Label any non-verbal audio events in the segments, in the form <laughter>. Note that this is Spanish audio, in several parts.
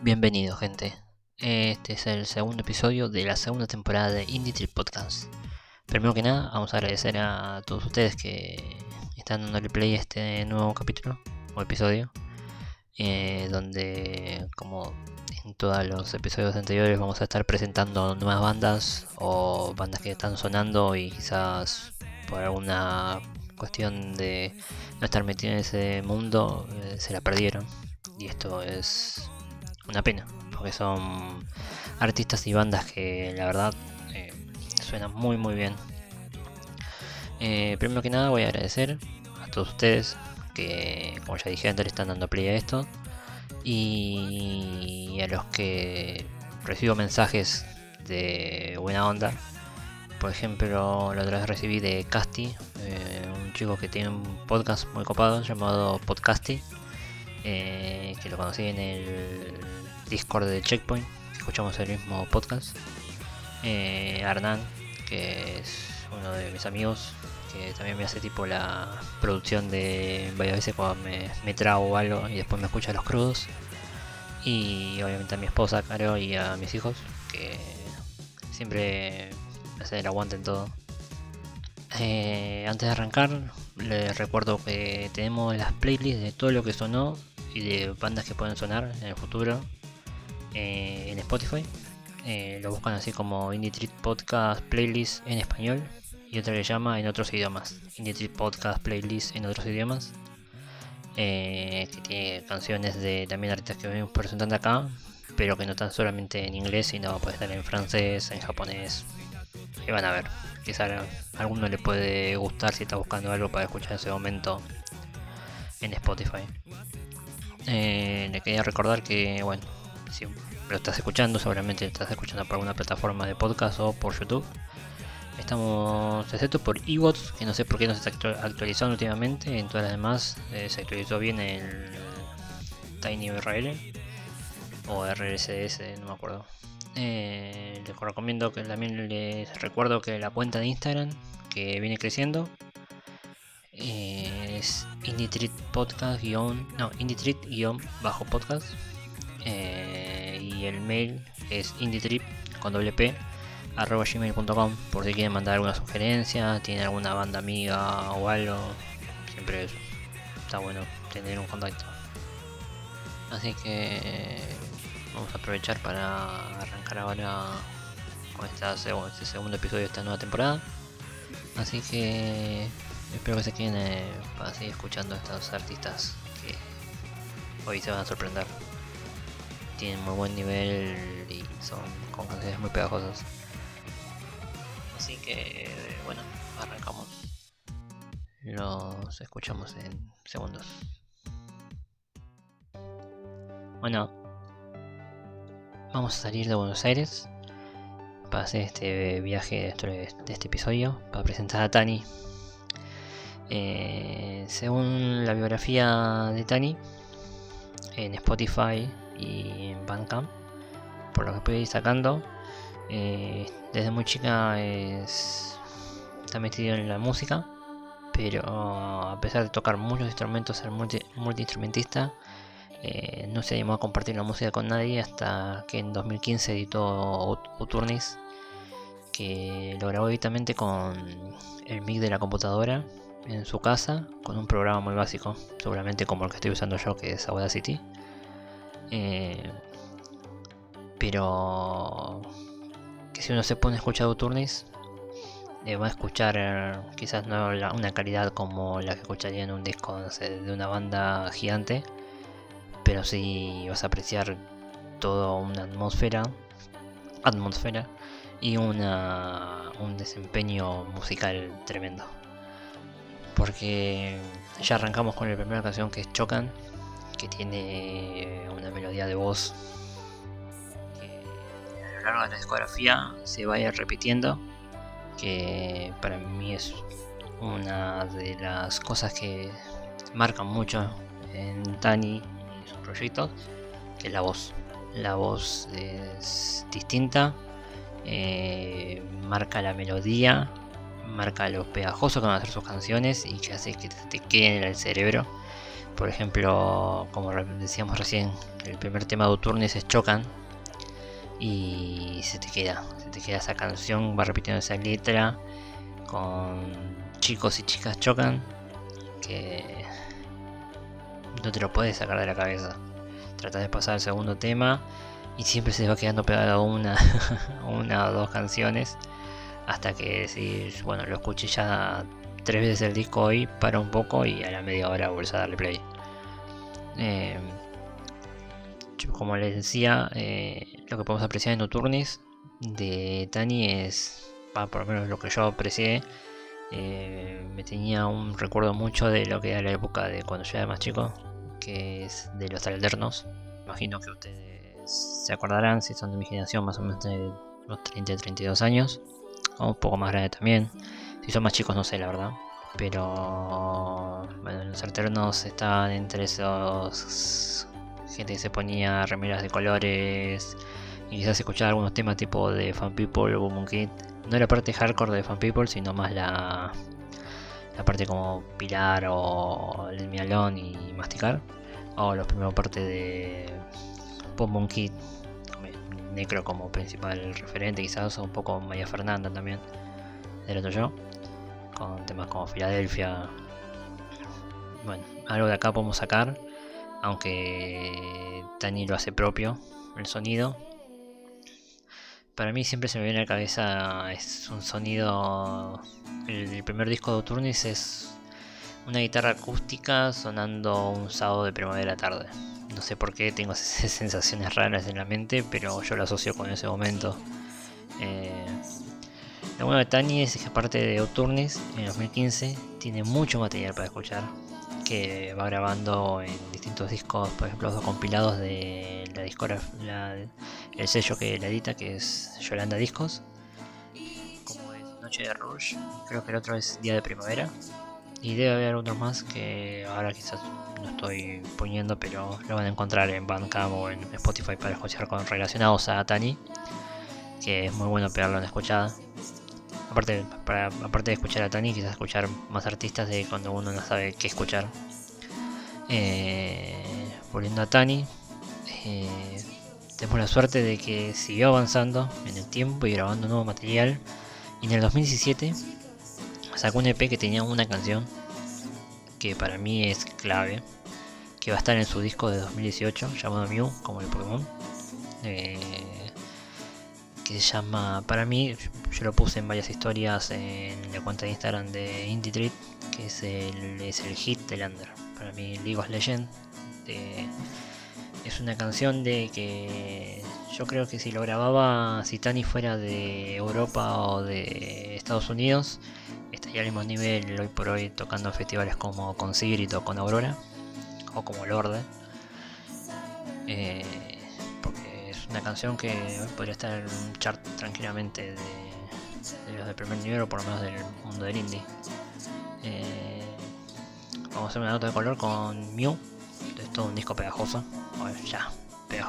Bienvenido, gente. Este es el segundo episodio de la segunda temporada de Indie Trip Podcast. Primero que nada, vamos a agradecer a todos ustedes que están dándole play a este nuevo capítulo o episodio, eh, donde, como en todos los episodios anteriores, vamos a estar presentando nuevas bandas o bandas que están sonando y quizás por alguna cuestión de no estar metido en ese mundo eh, se la perdieron. Y esto es una pena, porque son artistas y bandas que la verdad eh, suenan muy muy bien. Eh, primero que nada voy a agradecer a todos ustedes que, como ya dije antes, le están dando play a esto. Y a los que recibo mensajes de buena onda. Por ejemplo, la otra vez recibí de Casti, eh, un chico que tiene un podcast muy copado llamado Podcasti, que lo conocí en el Discord de Checkpoint, escuchamos el mismo podcast. Eh, Arnan, que es uno de mis amigos, que también me hace tipo la producción de varias veces cuando me, me trago algo y después me escucha los crudos. Y obviamente a mi esposa, Caro, y a mis hijos, que siempre me hacen el aguante en todo. Eh, antes de arrancar, les recuerdo que tenemos las playlists de todo lo que sonó y de bandas que pueden sonar en el futuro eh, en Spotify. Eh, lo buscan así como Indie Trip Podcast Playlist en español y otra le llama en otros idiomas. Indie Trip Podcast Playlist en otros idiomas. Eh, que tiene canciones de también artistas que venimos presentando acá, pero que no están solamente en inglés, sino puede estar en francés, en japonés. Y van a ver, quizá a alguno le puede gustar si está buscando algo para escuchar en ese momento en Spotify. le quería recordar que, bueno, si lo estás escuchando, seguramente lo estás escuchando por alguna plataforma de podcast o por YouTube. Estamos, excepto por eBots, que no sé por qué no se está actualizando últimamente. En todas las demás eh, se actualizó bien el TinyURL o RSS, no me acuerdo. Eh, les recomiendo que también les recuerdo que la cuenta de Instagram que viene creciendo es Inditreat podcast no Inditreat bajo podcast eh, y el mail es indietrip con doble p arroba gmail.com por si quieren mandar alguna sugerencia, tienen alguna banda amiga o algo, siempre está bueno tener un contacto. Así que vamos a aprovechar para arrancar ahora con este segundo episodio de esta nueva temporada. Así que espero que se queden eh, escuchando a estos artistas que hoy se van a sorprender tienen muy buen nivel y son con canciones muy pegajosas. Así que, bueno, arrancamos. Los escuchamos en segundos. Bueno, vamos a salir de Buenos Aires para hacer este viaje dentro de este episodio, para presentar a Tani. Eh, según la biografía de Tani, en Spotify y en Bandcamp, por lo que ir sacando. Eh, desde muy chica es, está metido en la música, pero a pesar de tocar muchos instrumentos, ser multi, multiinstrumentista, eh, no se animó a compartir la música con nadie hasta que en 2015 editó Uturnis, que lo grabó directamente con el mic de la computadora en su casa, con un programa muy básico, seguramente como el que estoy usando yo, que es Audacity. Eh, pero que si uno se pone a escuchar Turnis, eh, va a escuchar quizás no una calidad como la que escucharía en un disco de una banda gigante, pero sí vas a apreciar toda una atmósfera, atmósfera y una, un desempeño musical tremendo. Porque ya arrancamos con la primera canción que es Chocan, que tiene una melodía de voz que a lo largo de la discografía se vaya repitiendo, que para mí es una de las cosas que marcan mucho en Tani sus proyectos, es la voz. La voz es distinta, eh, marca la melodía, marca lo pegajoso que van a ser sus canciones y que hace que te quede en el cerebro por ejemplo, como decíamos recién, el primer tema de Uturnis es Chocan. Y se te queda, se te queda esa canción, va repitiendo esa letra con chicos y chicas chocan que no te lo puedes sacar de la cabeza. Tratas de pasar al segundo tema y siempre se va quedando pegado una, <laughs> una o dos canciones hasta que si bueno, lo escuché ya tres veces el disco hoy, para un poco y a la media hora vuelves a darle play. Eh, como les decía, eh, lo que podemos apreciar en Nocturnis de Tani es, por lo menos lo que yo aprecié, eh, me tenía un recuerdo mucho de lo que era la época de cuando yo era más chico, que es de los alternos. Imagino que ustedes se acordarán, si son de mi generación, más o menos de unos 30-32 años, o un poco más grande también. Si son más chicos, no sé la verdad. Pero bueno, los alternos estaban entre esos gente que se ponía remeras de colores y quizás escuchaba algunos temas tipo de Fan People o Boom Kid no la parte hardcore de Fan People, sino más la, la parte como Pilar o el Mialón y Masticar. O la primera parte de Pop Monkey, Necro como principal referente, quizás, o un poco Maya Fernanda también, del otro yo, con temas como Filadelfia. Bueno, algo de acá podemos sacar, aunque Tani lo hace propio, el sonido, para mí siempre se me viene a la cabeza, es un sonido, el, primer disco de Oturnis es una guitarra acústica sonando un sábado de primavera tarde. No sé por qué tengo <laughs> sensaciones raras en la mente, pero yo lo asocio con ese momento. Eh, lo bueno de Tani es que aparte de Oturnis, en 2015 tiene mucho material para escuchar que va grabando en distintos discos, por ejemplo, los compilados de la discografía, el sello que la edita, que es Yolanda Discos, como es Noche de Rush, creo que el otro es Día de Primavera, y debe haber otros más que ahora quizás no estoy poniendo, pero lo van a encontrar en Bandcamp o en Spotify para escuchar con relacionados a Tani, que es muy bueno pegarlo en escuchada aparte, para, aparte de escuchar a Tani, quizás escuchar más artistas de cuando uno no sabe qué escuchar. Eh, volviendo a Tani, eh, tenemos la suerte de que siguió avanzando en el tiempo y grabando nuevo material. Y en el 2017 sacó un EP que tenía una canción que para mí es clave, que va a estar en su disco de 2018 llamado Mew, como el Pokémon. Eh, que se llama, para mí, yo lo puse en varias historias en la cuenta de Instagram de Indie que es el, es el hit de Lander. Para mí, League of Legends es una canción de que yo creo que si lo grababa si Tani fuera de Europa o de Estados Unidos, estaría al mismo nivel hoy por hoy tocando festivales como con Sigrid o con Aurora, o como Lorde. Eh, una canción que podría estar en un chart tranquilamente de, los de primer nivel o por lo menos del mundo del indie. Eh, vamos a hacer una nota de color con Mew. Es todo un disco pegajoso. Bueno, ya,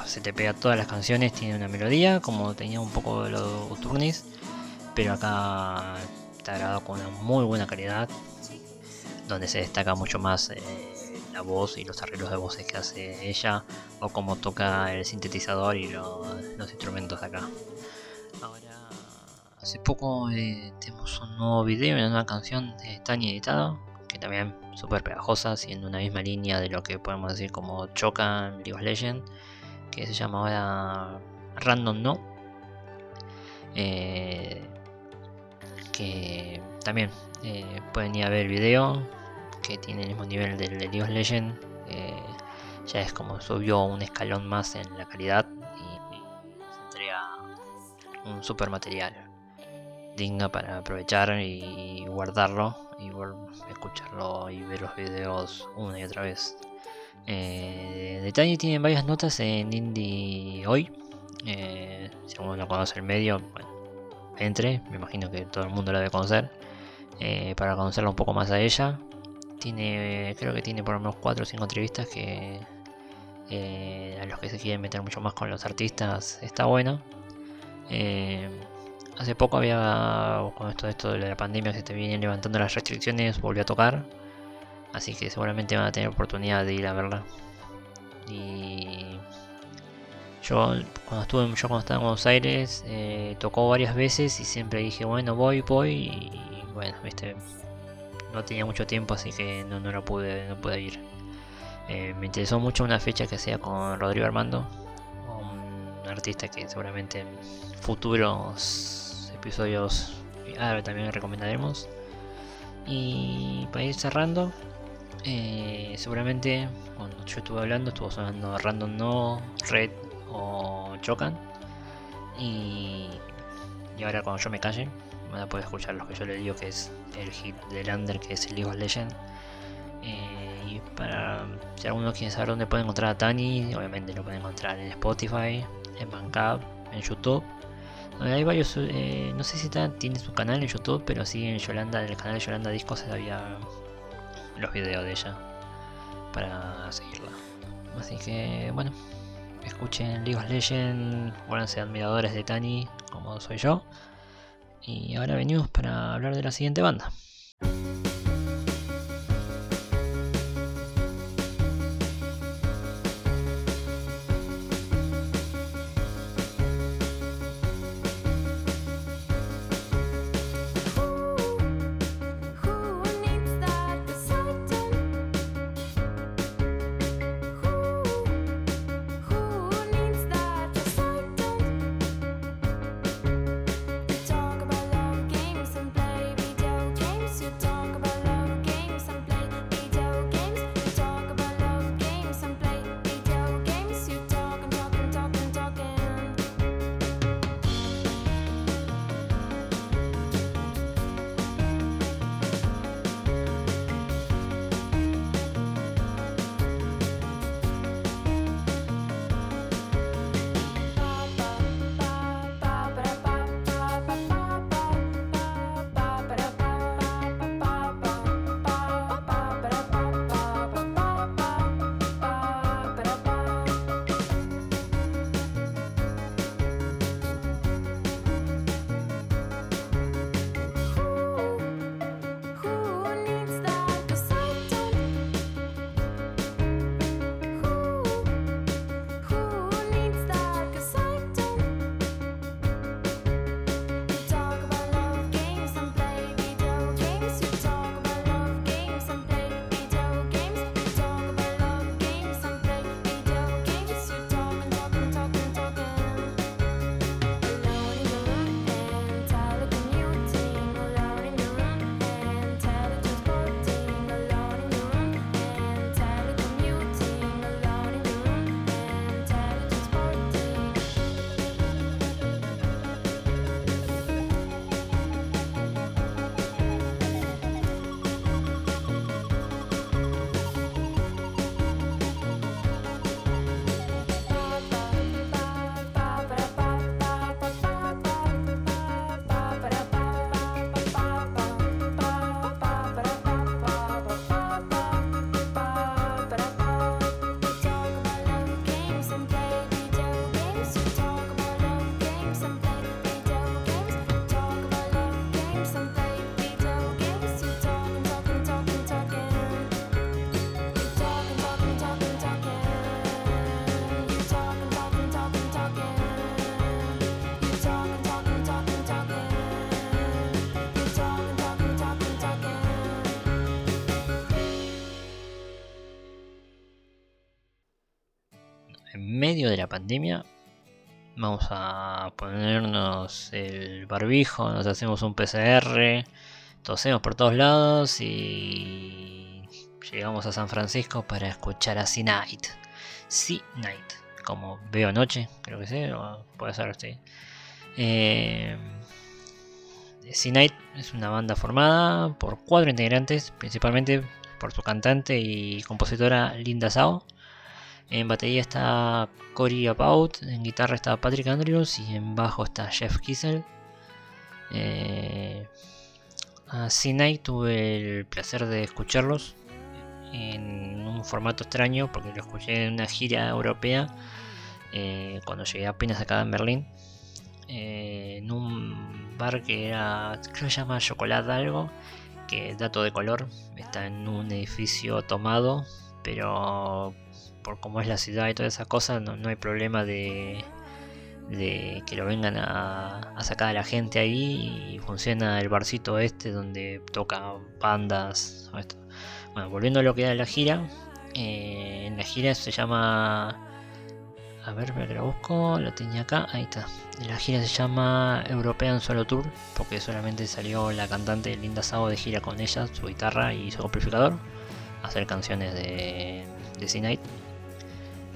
se te pega todas las canciones, tiene una melodía, como tenía un poco de los Turnis, pero acá está grabado con una muy buena calidad, donde se destaca mucho más eh, la voz y los arreglos de voces que hace ella o cómo toca el sintetizador y los instrumentos de acá. Ahora, hace poco eh, tenemos un nuevo video y una nueva canción de Tani editado, que también súper pegajosa, siendo una misma línea de lo que podemos decir como Choca en League of Legends, que se llama ahora Random No. Eh, que también eh, pueden ir a ver el video que tiene el mismo nivel del de of Legends. Eh, ya es como subió un escalón más en la calidad y, se entrega un super material digno para aprovechar y guardarlo y escucharlo y ver los videos una y otra vez. Eh, Detalle tiene varias notas en Indie hoy. Eh, si uno no conoce el medio, entre, me imagino que todo el mundo la debe conocer. Eh, para conocerla un poco más a ella. Tiene, creo que tiene por lo menos 4 o 5 entrevistas que eh, a los que se quieren meter mucho más con los artistas está bueno. Eh, hace poco había, con esto, esto de la pandemia se te vienen levantando las restricciones, volvió a tocar. Así que seguramente van a tener oportunidad de ir a verla. Y yo cuando estuve yo cuando estaba en Buenos Aires eh, tocó varias veces y siempre dije bueno voy voy y bueno viste no tenía mucho tiempo así que no, no lo pude no pude ir eh, me interesó mucho una fecha que hacía con Rodrigo Armando un artista que seguramente en futuros episodios ahora también recomendaremos y para ir cerrando eh, seguramente cuando yo estuve hablando estuvo sonando Random No, Red o chocan. Y, y ahora cuando yo me calle, van a poder escuchar lo que yo le digo que es el hit de Lander, que es el League of Legends. Eh, y para si alguno quiere saber dónde puede encontrar a Tani, obviamente lo puede encontrar en Spotify, en Bandcamp, en YouTube. hay varios, eh, no sé si tiene su canal en YouTube, pero sí en Yolanda, en el canal de Yolanda Discos había los videos de ella para seguirla. Así que bueno, escuchen League of Legends, vuélvanse admiradores de Tani, como soy yo. Y ahora venimos para hablar de la siguiente banda. Medio de la pandemia vamos a ponernos el barbijo, nos hacemos un PCR, tosemos por todos lados y llegamos a San Francisco para escuchar a C Night. C Night, como veo anoche, creo que sí, puede ser así. Eh, C Night es una banda formada por cuatro integrantes, principalmente por su cantante y compositora Linda Sao en batería está Cory About, en guitarra está Patrick Andrews y en bajo está Jeff Kissel. Eh, a C-Night tuve el placer de escucharlos en un formato extraño porque lo escuché en una gira europea eh, cuando llegué apenas acá en Berlín. Eh, en un bar que era, creo que se llama Chocolate algo. que dato de color, está en un edificio tomado, pero por cómo es la ciudad y todas esas cosas, no, hay problema de, de que lo vengan a, sacar a la gente ahí y funciona el barcito este donde toca bandas. Bueno, volviendo a lo que era la gira, eh, en la gira se llama a ver, que lo busco, lo tenía acá, ahí está. La gira se llama European Solo Tour, porque solamente salió la cantante Linda Sao de gira con ella, su guitarra y su amplificador, a hacer canciones de, de C-Night.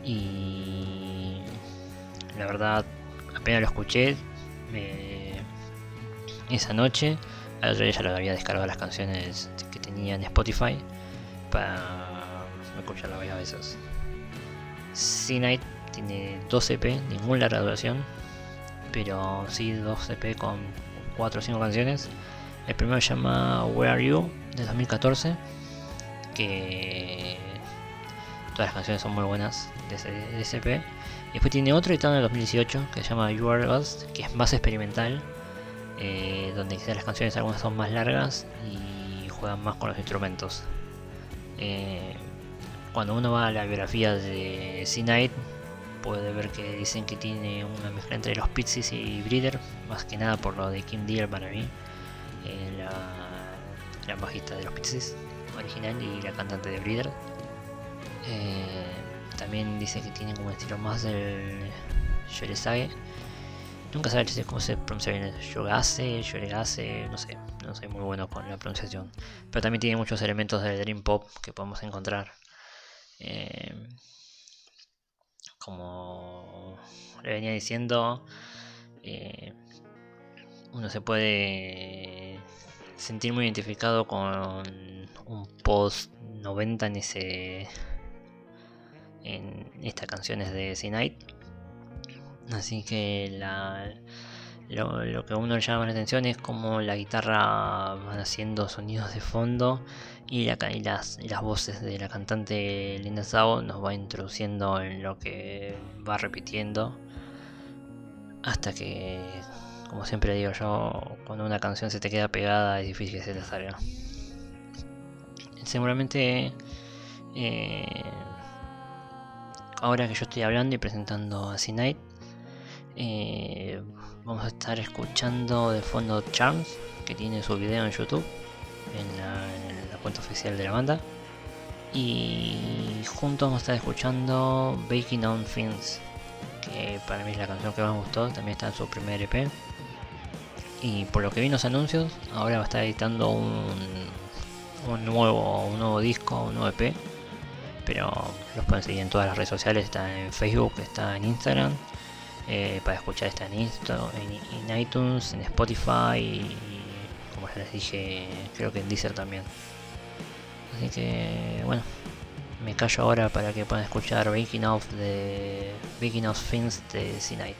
Y la verdad, apenas lo escuché esa noche, al otro día ya lo había descargado las canciones que tenía en Spotify para escucharlo varias veces. C-Night tiene 2 EP, ninguna larga duración, pero sí 2 EP con 4 o 5 canciones. El primero se llama Where Are You de 2014, que todas las canciones son muy buenas de ese. Y después tiene otro editado en el 2018 que se llama You Are Us, que es más experimental, eh, donde quizás las canciones algunas son más largas y juegan más con los instrumentos. Eh, cuando uno va a la biografía de C-Night, puede ver que dicen que tiene una mezcla entre los Pixies y Breeder, más que nada por lo de Kim Deal para mí, eh, la, bajista de los Pixies original y la cantante de Breeder. Eh, también dice que tiene como estilo más del Yoresage. Nunca sabe cómo se pronuncia bien Yogase, Yoregase, no sé, no soy muy bueno con la pronunciación. Pero también tiene muchos elementos del Dream Pop que podemos encontrar. Eh, como le venía diciendo, eh, uno se puede sentir muy identificado con un post 90 en ese en estas canciones de C-Night así que lo, que a uno le llama la atención es como la guitarra van haciendo sonidos de fondo y, las, las, voces de la cantante Linda Sao nos va introduciendo en lo que va repitiendo hasta que, como siempre digo yo, cuando una canción se te queda pegada es difícil que se la salga. Seguramente eh, ahora que yo estoy hablando y presentando a C-Night, eh, vamos a estar escuchando de fondo Charms, que tiene su video en YouTube, en la, cuenta oficial de la banda. Y juntos vamos a estar escuchando Baking on Fins, que para mí es la canción que más me gustó, también está en su primer EP. Y por lo que vi en los anuncios, ahora va a estar editando un, un nuevo, un nuevo disco, un nuevo EP. Pero los pueden seguir en todas las redes sociales, está en Facebook, está en Instagram eh, para escuchar está en, en, iTunes, en Spotify y como ya les dije, creo que en Deezer también. Así que bueno, me callo ahora para que puedan escuchar Baking Off de Baking Off Things de C-Night.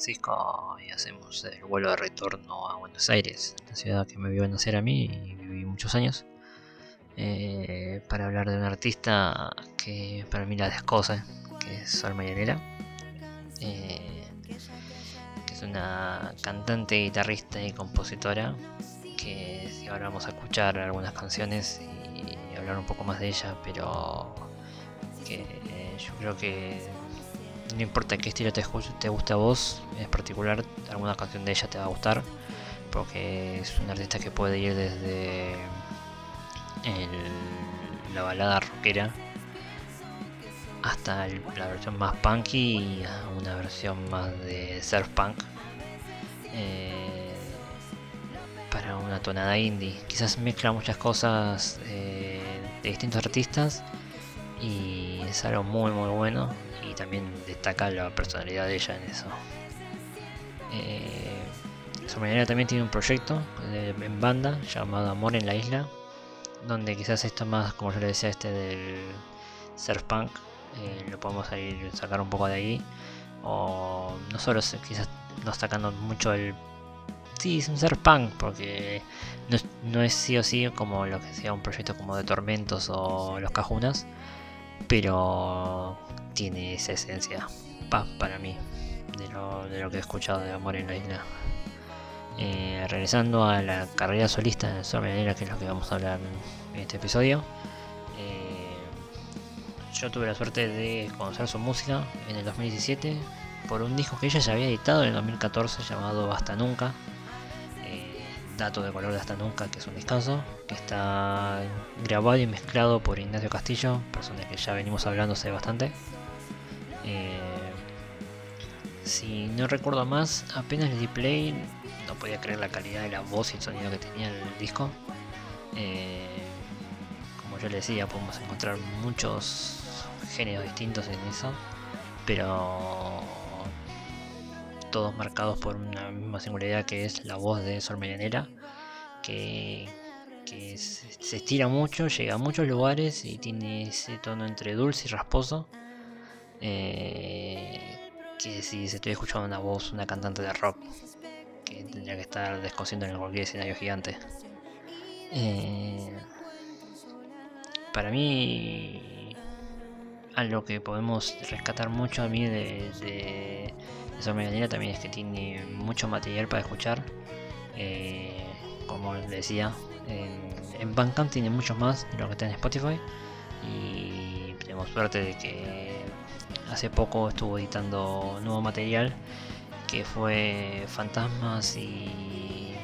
Francisco y hacemos el vuelo de retorno a Buenos Aires, la ciudad que me vio nacer a mí y viví muchos años. Eh, para hablar de un artista que para mí la descosa, que es Sol Mayanera, eh, que es una cantante, guitarrista y compositora, que si ahora vamos a escuchar algunas canciones y hablar un poco más de ella, pero que eh, yo creo que no importa qué estilo te, te guste a vos, en particular alguna canción de ella te va a gustar, porque es un artista que puede ir desde la balada rockera hasta la versión más punky y una versión más de surf punk eh, para una tonada indie. Quizás mezcla muchas cosas eh, de distintos artistas y es algo muy muy bueno y también destaca la personalidad de ella en eso. Eh, su manera también tiene un proyecto en banda llamado Amor en la Isla, donde quizás esto más, como yo le decía, este del surf punk, eh, lo podemos ir sacar un poco de ahí. O no solo quizás no sacando mucho el... Sí, es un surf punk, porque no, es sí o sí como lo que sea un proyecto como de Tormentos o Los Cajunas, pero tiene esa esencia para mí de lo, de lo que he escuchado de Amor en la Isla. Eh, regresando a la carrera solista de Sol que es lo que vamos a hablar en este episodio. Eh, yo tuve la suerte de conocer su música en el 2017 por un disco que ella ya había editado en el 2014 llamado Basta Nunca. Eh, dato de color de Hasta Nunca, que es un descanso, que está grabado y mezclado por Ignacio Castillo, persona que ya venimos hablando hace bastante. si no recuerdo más, apenas le di play, no podía creer la calidad de la voz y el sonido que tenía el disco. Eh, como yo le decía, podemos encontrar muchos géneros distintos en eso, pero todos marcados por una misma singularidad que es la voz de Sol Medianera, que, se estira mucho, llega a muchos lugares y tiene ese tono entre dulce y rasposo. Eh, que si se estoy escuchando una voz, una cantante de rock, que tendría que estar descosiendo en cualquier escenario gigante. Eh, para mí, algo que podemos rescatar mucho a mí de, de también es que tiene mucho material para escuchar. Eh, como les decía, en, en Bandcamp tiene mucho más de lo que está en Spotify. Y tenemos suerte de que hace poco estuvo editando nuevo material que fue Fantasmas y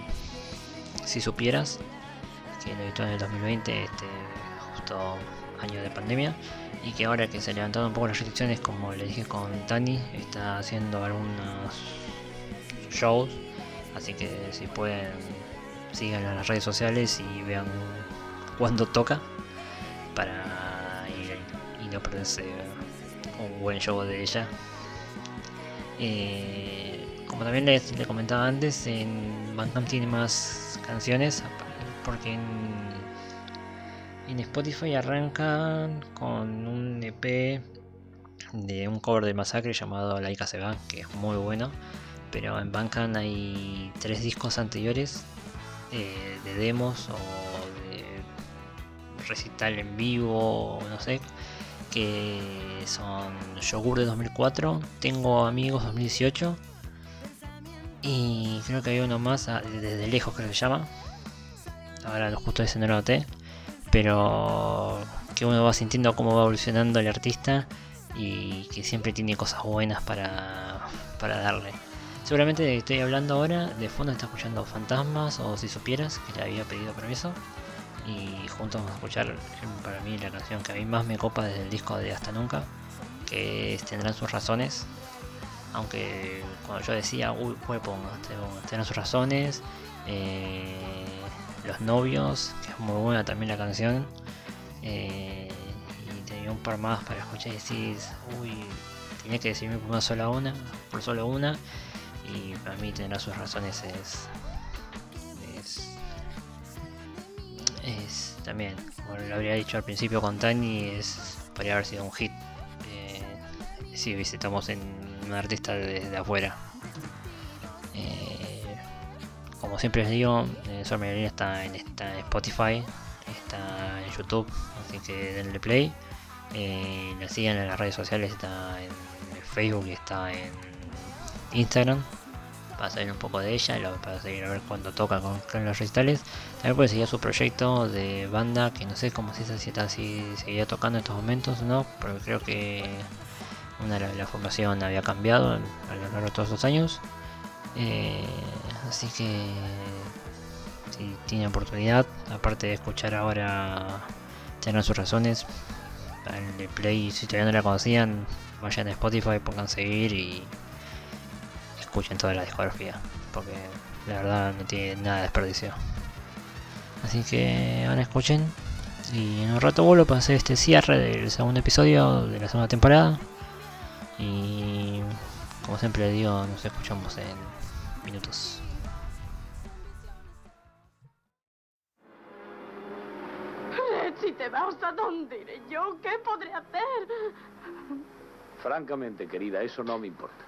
Si Supieras, que lo editó en el 2020, este justo año de pandemia, y que ahora que se levantaron un poco las restricciones, como le dije con Tani, está haciendo algunos shows, así que si pueden sigan en las redes sociales y vean cuándo toca para ir y no perderse un buen show de ella. Eh, como también les, comentaba antes, en Bandcamp tiene más canciones porque en, en Spotify arrancan con un EP de un cover de Masacre llamado Laika se va, que es muy bueno. Pero en Bandcamp hay tres discos anteriores eh, de demos o de recital en vivo, no sé, que son Yogur de 2004, Tengo Amigos 2018 y creo que había uno más, ah, desde lejos creo que se llama. Ahora justo ese no lo noté. Pero que uno va sintiendo cómo va evolucionando el artista y que siempre tiene cosas buenas para, para darle. Seguramente estoy hablando ahora, de fondo está escuchando Fantasmas o Si Supieras, que le había pedido permiso. Y juntos vamos a escuchar para mí la canción que a mí más me copa desde el disco de Hasta Nunca, que Tendrán sus razones aunque cuando yo decía, uy, pongo, tiene sus razones, eh, los novios, que es muy buena también la canción, eh, y tenía un par más para escuchar y decís, uy, tenía que decirme por una sola una, por solo una, y para mí tener sus razones es, es, también, como lo habría dicho al principio con Tani, es, podría haber sido un hit. Eh, si visitamos en un artista desde afuera, Eh, como siempre les digo, eh, está en, está en Spotify, está en YouTube, así que denle play. Eh, la sigan en las redes sociales, está en Facebook y está en Instagram para saber un poco de ella, para seguir a ver cuando toca con, los recitales. También puede seguir su proyecto de banda, que no sé cómo si, si está si seguía tocando en estos momentos, ¿no? Pero creo que una de la, formación había cambiado a lo largo de todos los años. Eh, así que si tiene oportunidad, aparte de escuchar ahora, tienen sus razones. El play, si todavía no la conocían, vayan a Spotify, pongan seguir y escuchen toda la discografía, porque la verdad no tiene nada de desperdicio. Así que ahora escuchen y en un rato vuelvo para hacer este cierre del segundo episodio de la segunda temporada. Y como siempre digo, nos escuchamos en minutos. Te vas, ¿a dónde iré yo? ¿Qué podré hacer? Francamente, querida, eso no me importa.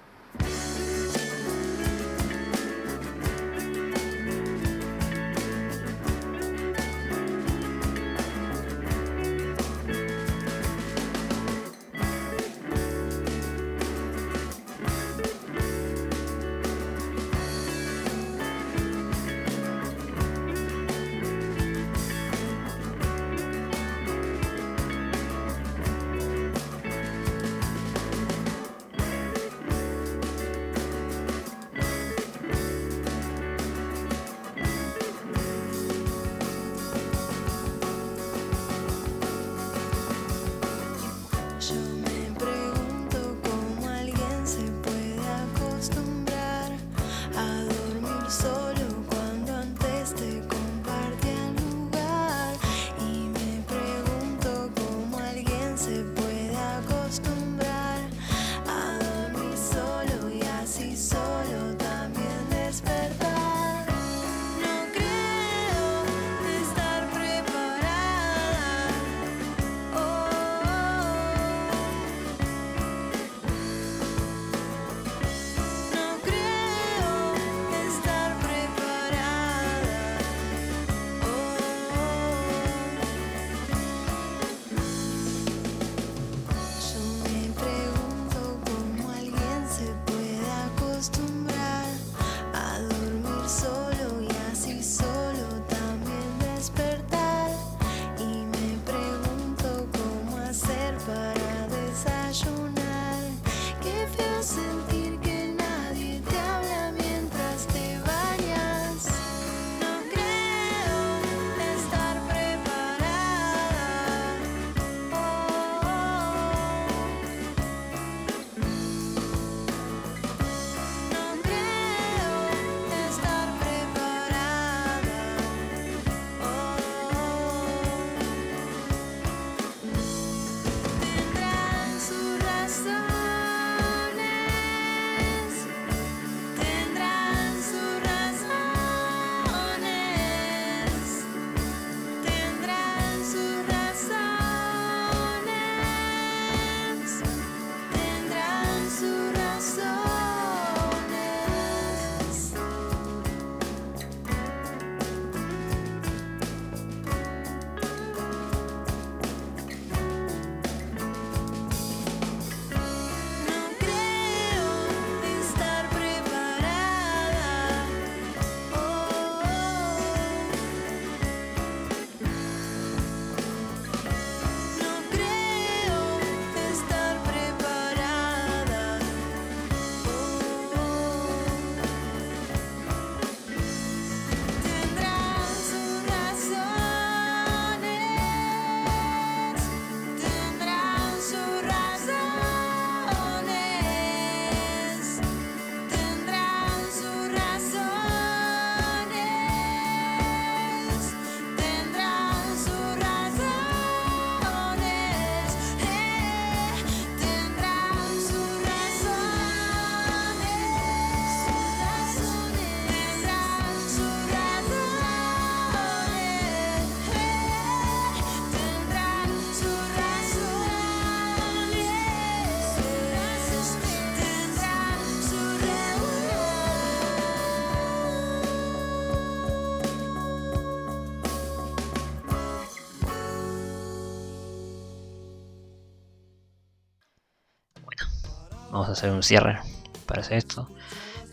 Hacer un cierre para hacer esto.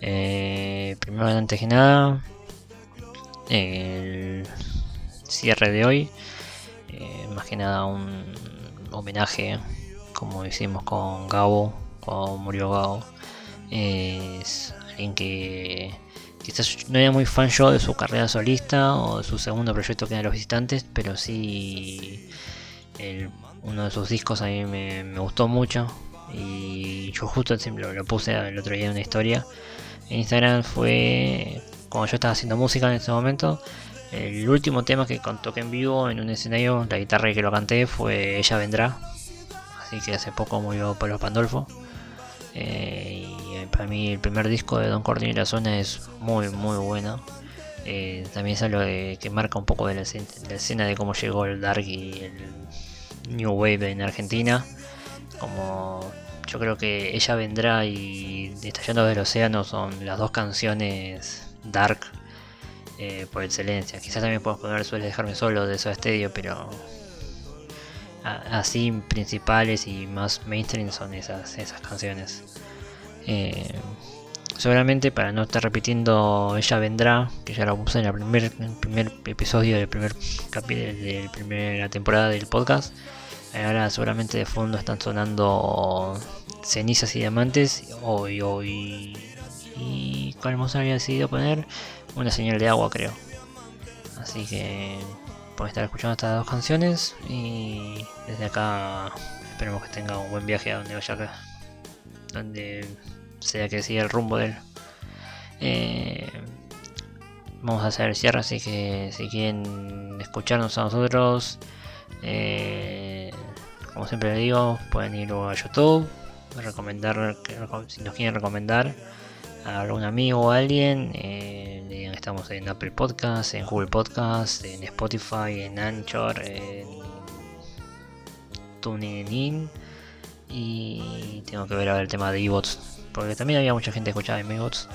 Eh, primero, antes que nada, el cierre de hoy, eh, más que nada un homenaje, como hicimos con Gabo, cuando murió Gabo. es alguien que quizás no era muy fan yo de su carrera solista o de su segundo proyecto que era Los Visitantes, pero sí uno de sus discos a mí me, gustó mucho y yo justo lo, lo puse el otro día en una historia en Instagram fue cuando yo estaba haciendo música en ese momento el último tema que toqué en vivo en un escenario, la guitarra que lo canté fue Ella Vendrá. Así que hace poco murió Pablo Pandolfo. Eh, y para mí el primer disco de Don Cordino y la Zona es muy muy bueno. Eh, también es algo que marca un poco de la, escena de cómo llegó el Dark y el New Wave en Argentina. Como yo creo que Ella Vendrá y Estallando del Océano son las dos canciones Dark eh, por excelencia. Quizás también puedo poner Suele dejarme solo de Soda Stereo, pero así principales y más mainstream son esas, esas canciones. Eh, seguramente para no estar repitiendo Ella Vendrá, que ya lo puse en el primer, primer episodio del primer capítulo de la primera temporada del podcast. Ahora seguramente de fondo están sonando cenizas y diamantes. Hoy, hoy. ¿Y cuál más había decidido poner? una señal de agua, creo. Así que pueden estar escuchando estas dos canciones y desde acá esperemos que tenga un buen viaje a donde vaya acá. Donde sea que siga el rumbo de él. Eh, vamos a hacer el cierre, así que si quieren escucharnos a nosotros, eh, como siempre les digo, pueden ir a YouTube, recomendar, si nos quieren recomendar a algún amigo o alguien, eh, estamos en Apple Podcasts, en Google Podcasts, en Spotify, en Anchor, en TuneIn y tengo que ver a ver el tema de eBots, porque también había mucha gente escuchada en eBots.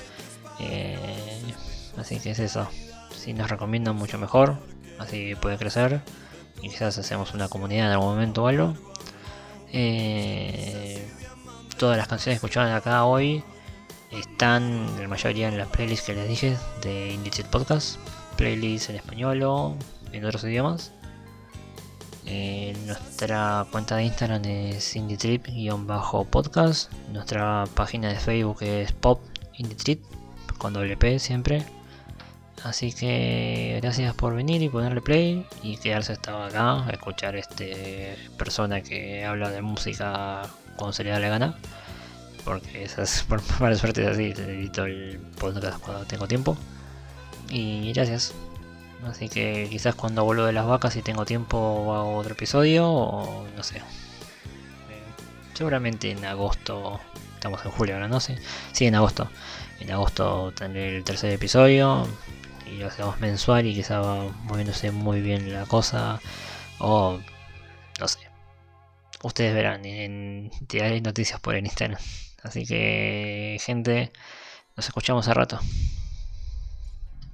Eh, así que es eso. Si nos recomiendan mucho mejor, así puede crecer y quizás hacemos una comunidad en algún momento o algo. Eh, todas las canciones escuchadas acá hoy están la mayoría en las playlists que les dije de Indie Podcast, playlists en español o en otros idiomas. Eh, nuestra cuenta de Instagram es indietrip-podcast. Nuestra página de Facebook es pop indietrip con doble P siempre. Así que gracias por venir y ponerle play y quedarse hasta acá a escuchar este persona que habla de música cuando se le da la gana porque esas, <laughs> por mala suerte es así, edito el podcast cuando tengo tiempo. Y gracias. Así que quizás cuando vuelvo de las vacas y tengo tiempo hago otro episodio o no sé. Eh, seguramente en agosto, estamos en julio ahora, no sé. Sí, en agosto. En agosto tendré el tercer episodio y lo hacemos mensual y quizás va moviéndose muy bien la cosa. O no sé. Ustedes verán en, en noticias por el Instagram. Así que, gente, nos escuchamos a rato.